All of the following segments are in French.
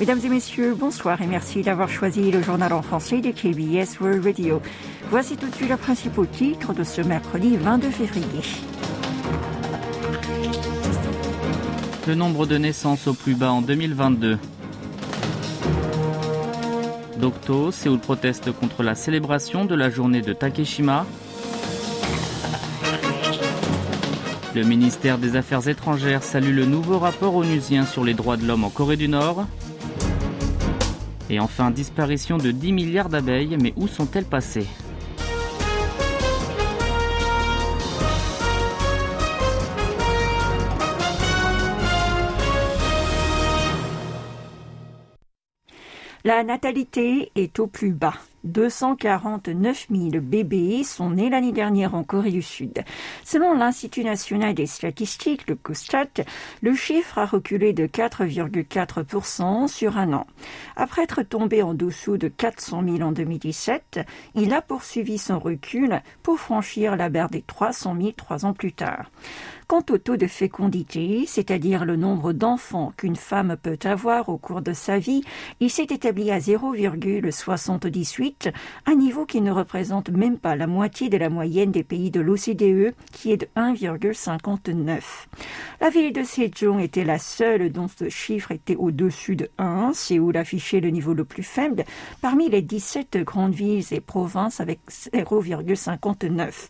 Mesdames et messieurs, bonsoir et merci d'avoir choisi le journal en français de KBS World Radio. Voici tout de suite les principaux titres de ce mercredi 22 février. Le nombre de naissances au plus bas en 2022. Docto, Séoul proteste contre la célébration de la journée de Takeshima. Le ministère des Affaires étrangères salue le nouveau rapport onusien sur les droits de l'homme en Corée du Nord. Et enfin, disparition de 10 milliards d'abeilles, mais où sont-elles passées? La natalité est au plus bas. 249 000 bébés sont nés l'année dernière en Corée du Sud. Selon l'Institut national des statistiques, le COSTAT, le chiffre a reculé de 4,4% sur un an. Après être tombé en dessous de 400 000 en 2017, il a poursuivi son recul pour franchir la barre des 300 000 trois ans plus tard. Quant au taux de fécondité, c'est-à-dire le nombre d'enfants qu'une femme peut avoir au cours de sa vie, il s'est établi à 0,78, un niveau qui ne représente même pas la moitié de la moyenne des pays de l'OCDE, qui est de 1,59. La ville de Sejong était la seule dont ce chiffre était au-dessus de 1, Séoul affichait le niveau le plus faible parmi les 17 grandes villes et provinces avec 0,59.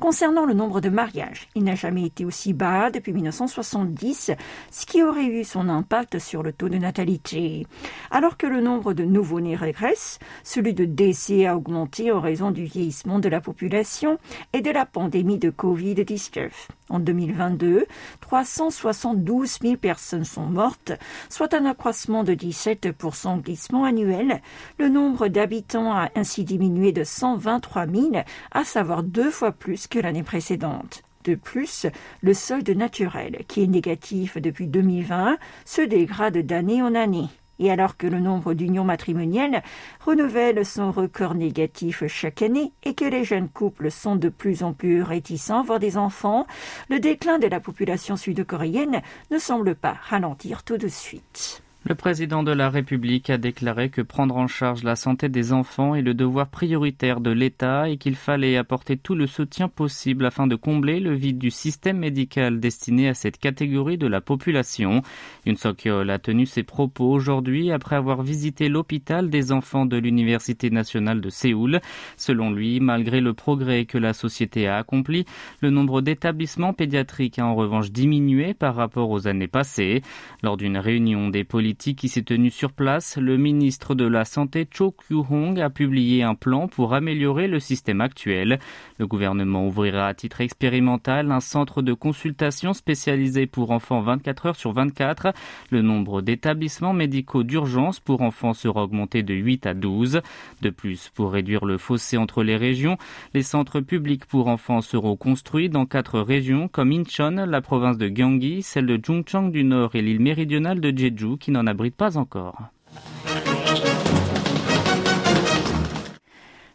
Concernant le nombre de mariages, il n'a jamais été aussi bas depuis 1970, ce qui aurait eu son impact sur le taux de natalité. Alors que le nombre de nouveau-nés régresse, celui de décès a augmenté en raison du vieillissement de la population et de la pandémie de Covid-19. En 2022, 372 000 personnes sont mortes, soit un accroissement de 17% glissement annuel. Le nombre d'habitants a ainsi diminué de 123 000, à savoir deux fois plus que l'année précédente. De plus, le solde naturel, qui est négatif depuis 2020, se dégrade d'année en année. Et alors que le nombre d'unions matrimoniales renouvelle son record négatif chaque année et que les jeunes couples sont de plus en plus réticents voir des enfants, le déclin de la population sud-coréenne ne semble pas ralentir tout de suite. Le président de la République a déclaré que prendre en charge la santé des enfants est le devoir prioritaire de l'État et qu'il fallait apporter tout le soutien possible afin de combler le vide du système médical destiné à cette catégorie de la population. Yoon Suk-yeol a tenu ses propos aujourd'hui après avoir visité l'hôpital des enfants de l'Université nationale de Séoul. Selon lui, malgré le progrès que la société a accompli, le nombre d'établissements pédiatriques a en revanche diminué par rapport aux années passées. Lors d'une réunion des qui s'est tenu sur place, le ministre de la Santé Cho Kyu-hong a publié un plan pour améliorer le système actuel. Le gouvernement ouvrira à titre expérimental un centre de consultation spécialisé pour enfants 24 heures sur 24. Le nombre d'établissements médicaux d'urgence pour enfants sera augmenté de 8 à 12. De plus, pour réduire le fossé entre les régions, les centres publics pour enfants seront construits dans quatre régions comme Incheon, la province de Gyeonggi, celle de Jungcheong du Nord et l'île méridionale de Jeju qui n'en n'abrite pas encore.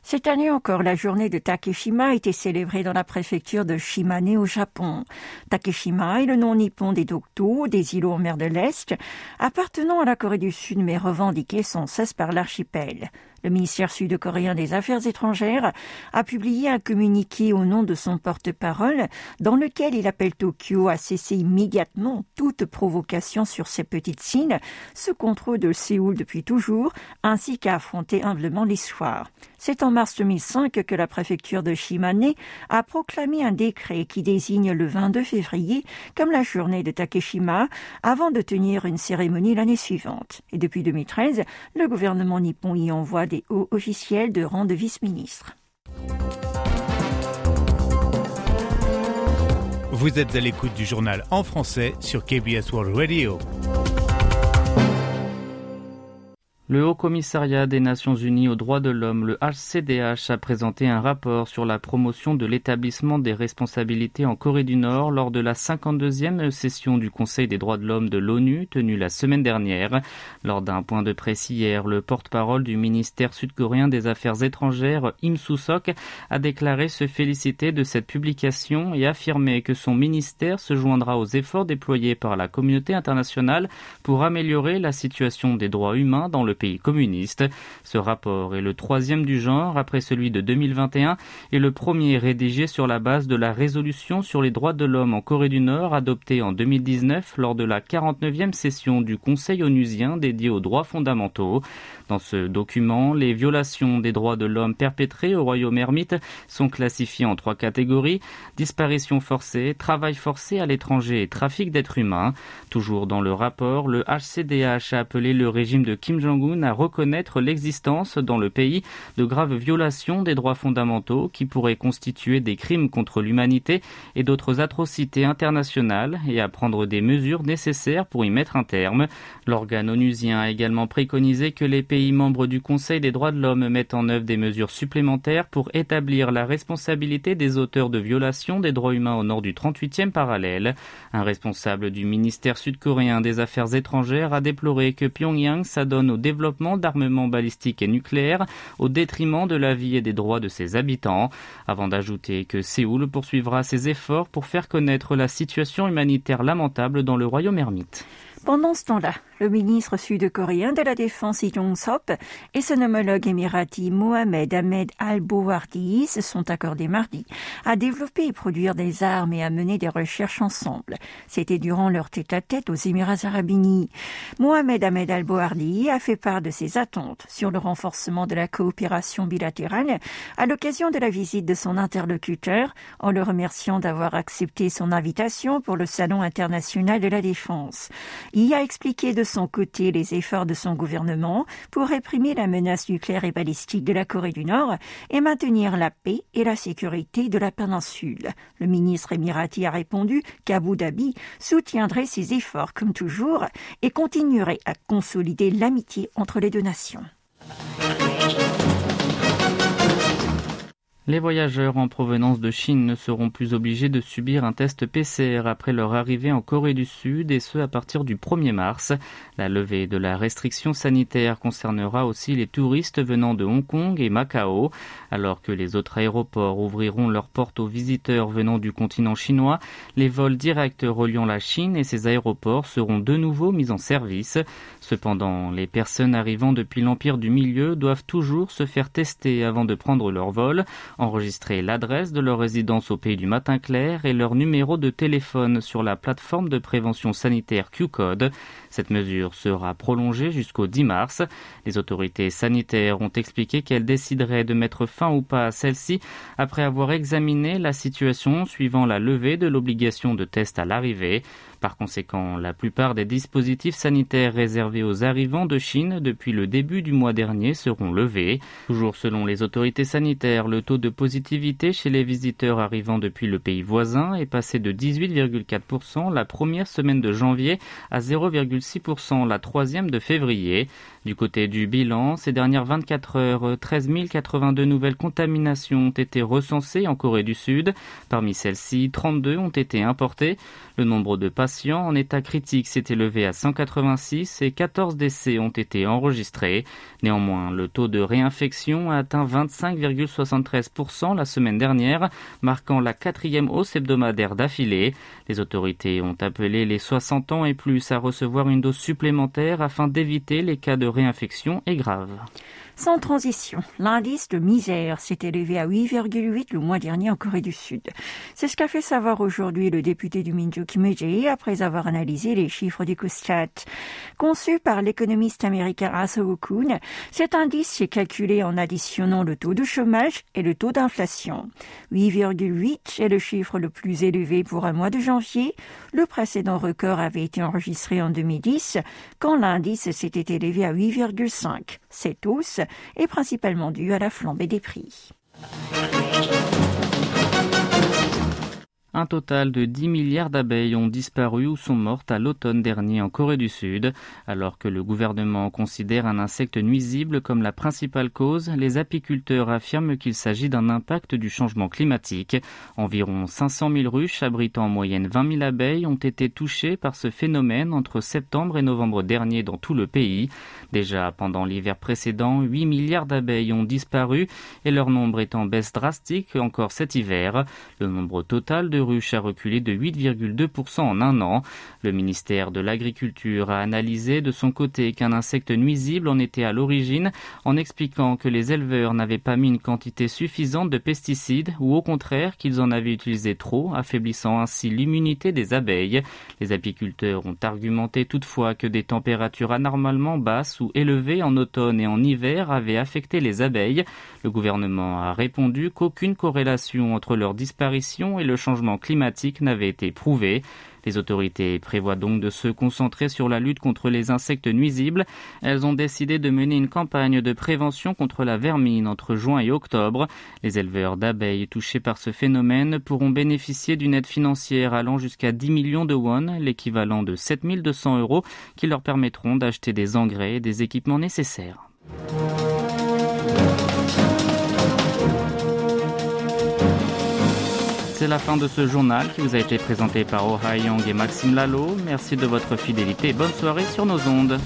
Cette année encore, la journée de Takeshima a été célébrée dans la préfecture de Shimane au Japon. Takeshima est le nom nippon des Dokto, des îlots en mer de l'Est, appartenant à la Corée du Sud mais revendiqués sans cesse par l'archipel. Le ministère sud-coréen des Affaires étrangères a publié un communiqué au nom de son porte-parole dans lequel il appelle Tokyo à cesser immédiatement toute provocation sur ces petites îles, ce contrôle de Séoul depuis toujours, ainsi qu'à affronter humblement l'histoire. C'est en mars 2005 que la préfecture de Shimane a proclamé un décret qui désigne le 22 février comme la journée de Takeshima avant de tenir une cérémonie l'année suivante. Et depuis 2013, le gouvernement nippon y envoie des hauts officiels de rang de vice-ministre. Vous êtes à l'écoute du journal en français sur KBS World Radio. Le Haut Commissariat des Nations Unies aux droits de l'homme, le HCDH, a présenté un rapport sur la promotion de l'établissement des responsabilités en Corée du Nord lors de la 52e session du Conseil des droits de l'homme de l'ONU tenue la semaine dernière. Lors d'un point de presse hier, le porte-parole du ministère sud-coréen des Affaires étrangères, Im Soo-sok, a déclaré se féliciter de cette publication et affirmé que son ministère se joindra aux efforts déployés par la communauté internationale pour améliorer la situation des droits humains dans le pays communiste. Ce rapport est le troisième du genre après celui de 2021 et le premier rédigé sur la base de la résolution sur les droits de l'homme en Corée du Nord adoptée en 2019 lors de la 49e session du Conseil onusien dédié aux droits fondamentaux. Dans ce document, les violations des droits de l'homme perpétrées au royaume ermite sont classifiées en trois catégories disparition forcée, travail forcé à l'étranger et trafic d'êtres humains. Toujours dans le rapport, le HCDH a appelé le régime de Kim Jong-un à reconnaître l'existence dans le pays de graves violations des droits fondamentaux qui pourraient constituer des crimes contre l'humanité et d'autres atrocités internationales et à prendre des mesures nécessaires pour y mettre un terme. L'organe onusien a également préconisé que les pays membres du Conseil des droits de l'homme mettent en œuvre des mesures supplémentaires pour établir la responsabilité des auteurs de violations des droits humains au nord du 38e parallèle. Un responsable du ministère sud-coréen des Affaires étrangères a déploré que Pyongyang s'adonne au développement d'armements balistiques et nucléaires au détriment de la vie et des droits de ses habitants, avant d'ajouter que Séoul poursuivra ses efforts pour faire connaître la situation humanitaire lamentable dans le royaume ermite. Pendant ce temps-là, le ministre sud-coréen de la Défense Jong Sop et son homologue émirati Mohamed Ahmed Al-Bowardi se sont accordés mardi à développer et produire des armes et à mener des recherches ensemble. C'était durant leur tête-à-tête aux Émirats arabes unis. Mohamed Ahmed Al-Bowardi a fait part de ses attentes sur le renforcement de la coopération bilatérale à l'occasion de la visite de son interlocuteur en le remerciant d'avoir accepté son invitation pour le Salon international de la défense. Il a expliqué de son côté les efforts de son gouvernement pour réprimer la menace nucléaire et balistique de la Corée du Nord et maintenir la paix et la sécurité de la péninsule. Le ministre émirati a répondu qu'Abu Dhabi soutiendrait ses efforts comme toujours et continuerait à consolider l'amitié entre les deux nations. Les voyageurs en provenance de Chine ne seront plus obligés de subir un test PCR après leur arrivée en Corée du Sud et ce à partir du 1er mars. La levée de la restriction sanitaire concernera aussi les touristes venant de Hong Kong et Macao. Alors que les autres aéroports ouvriront leurs portes aux visiteurs venant du continent chinois, les vols directs reliant la Chine et ses aéroports seront de nouveau mis en service. Cependant, les personnes arrivant depuis l'Empire du Milieu doivent toujours se faire tester avant de prendre leur vol enregistrer l'adresse de leur résidence au pays du matin clair et leur numéro de téléphone sur la plateforme de prévention sanitaire Q-Code. Cette mesure sera prolongée jusqu'au 10 mars. Les autorités sanitaires ont expliqué qu'elles décideraient de mettre fin ou pas à celle-ci après avoir examiné la situation suivant la levée de l'obligation de test à l'arrivée. Par conséquent, la plupart des dispositifs sanitaires réservés aux arrivants de Chine depuis le début du mois dernier seront levés. Toujours selon les autorités sanitaires, le taux de positivité chez les visiteurs arrivant depuis le pays voisin est passé de 18,4% la première semaine de janvier à 0,6% la troisième de février. Du côté du bilan, ces dernières 24 heures, 13 082 nouvelles contaminations ont été recensées en Corée du Sud. Parmi celles-ci, 32 ont été importées. Le nombre de en état critique s'est élevé à 186 et 14 décès ont été enregistrés. Néanmoins, le taux de réinfection a atteint 25,73% la semaine dernière, marquant la quatrième hausse hebdomadaire d'affilée. Les autorités ont appelé les 60 ans et plus à recevoir une dose supplémentaire afin d'éviter les cas de réinfection est grave. Sans transition, l'indice de misère s'est élevé à 8,8 le mois dernier en Corée du Sud. C'est ce qu'a fait savoir aujourd'hui le député du Minju Kim après avoir analysé les chiffres du COSTAT. Conçu par l'économiste américain Asa Kuhn, cet indice est calculé en additionnant le taux de chômage et le taux d'inflation. 8,8 est le chiffre le plus élevé pour un mois de janvier. Le précédent record avait été enregistré en 2010 quand l'indice s'était élevé à 8,5. Cette hausse est principalement due à la flambée des prix. Un total de 10 milliards d'abeilles ont disparu ou sont mortes à l'automne dernier en Corée du Sud. Alors que le gouvernement considère un insecte nuisible comme la principale cause, les apiculteurs affirment qu'il s'agit d'un impact du changement climatique. Environ 500 000 ruches abritant en moyenne 20 000 abeilles ont été touchées par ce phénomène entre septembre et novembre dernier dans tout le pays. Déjà pendant l'hiver précédent, 8 milliards d'abeilles ont disparu et leur nombre est en baisse drastique encore cet hiver. Le nombre total de ruches a reculé de 8,2% en un an. Le ministère de l'Agriculture a analysé de son côté qu'un insecte nuisible en était à l'origine en expliquant que les éleveurs n'avaient pas mis une quantité suffisante de pesticides ou au contraire qu'ils en avaient utilisé trop, affaiblissant ainsi l'immunité des abeilles. Les apiculteurs ont argumenté toutefois que des températures anormalement basses ou élevées en automne et en hiver avaient affecté les abeilles. Le gouvernement a répondu qu'aucune corrélation entre leur disparition et le changement climatique n'avait été prouvé. Les autorités prévoient donc de se concentrer sur la lutte contre les insectes nuisibles. Elles ont décidé de mener une campagne de prévention contre la vermine entre juin et octobre. Les éleveurs d'abeilles touchés par ce phénomène pourront bénéficier d'une aide financière allant jusqu'à 10 millions de won, l'équivalent de 7200 euros, qui leur permettront d'acheter des engrais et des équipements nécessaires. C'est la fin de ce journal qui vous a été présenté par Oh Young et Maxime Lalo. Merci de votre fidélité et bonne soirée sur nos ondes.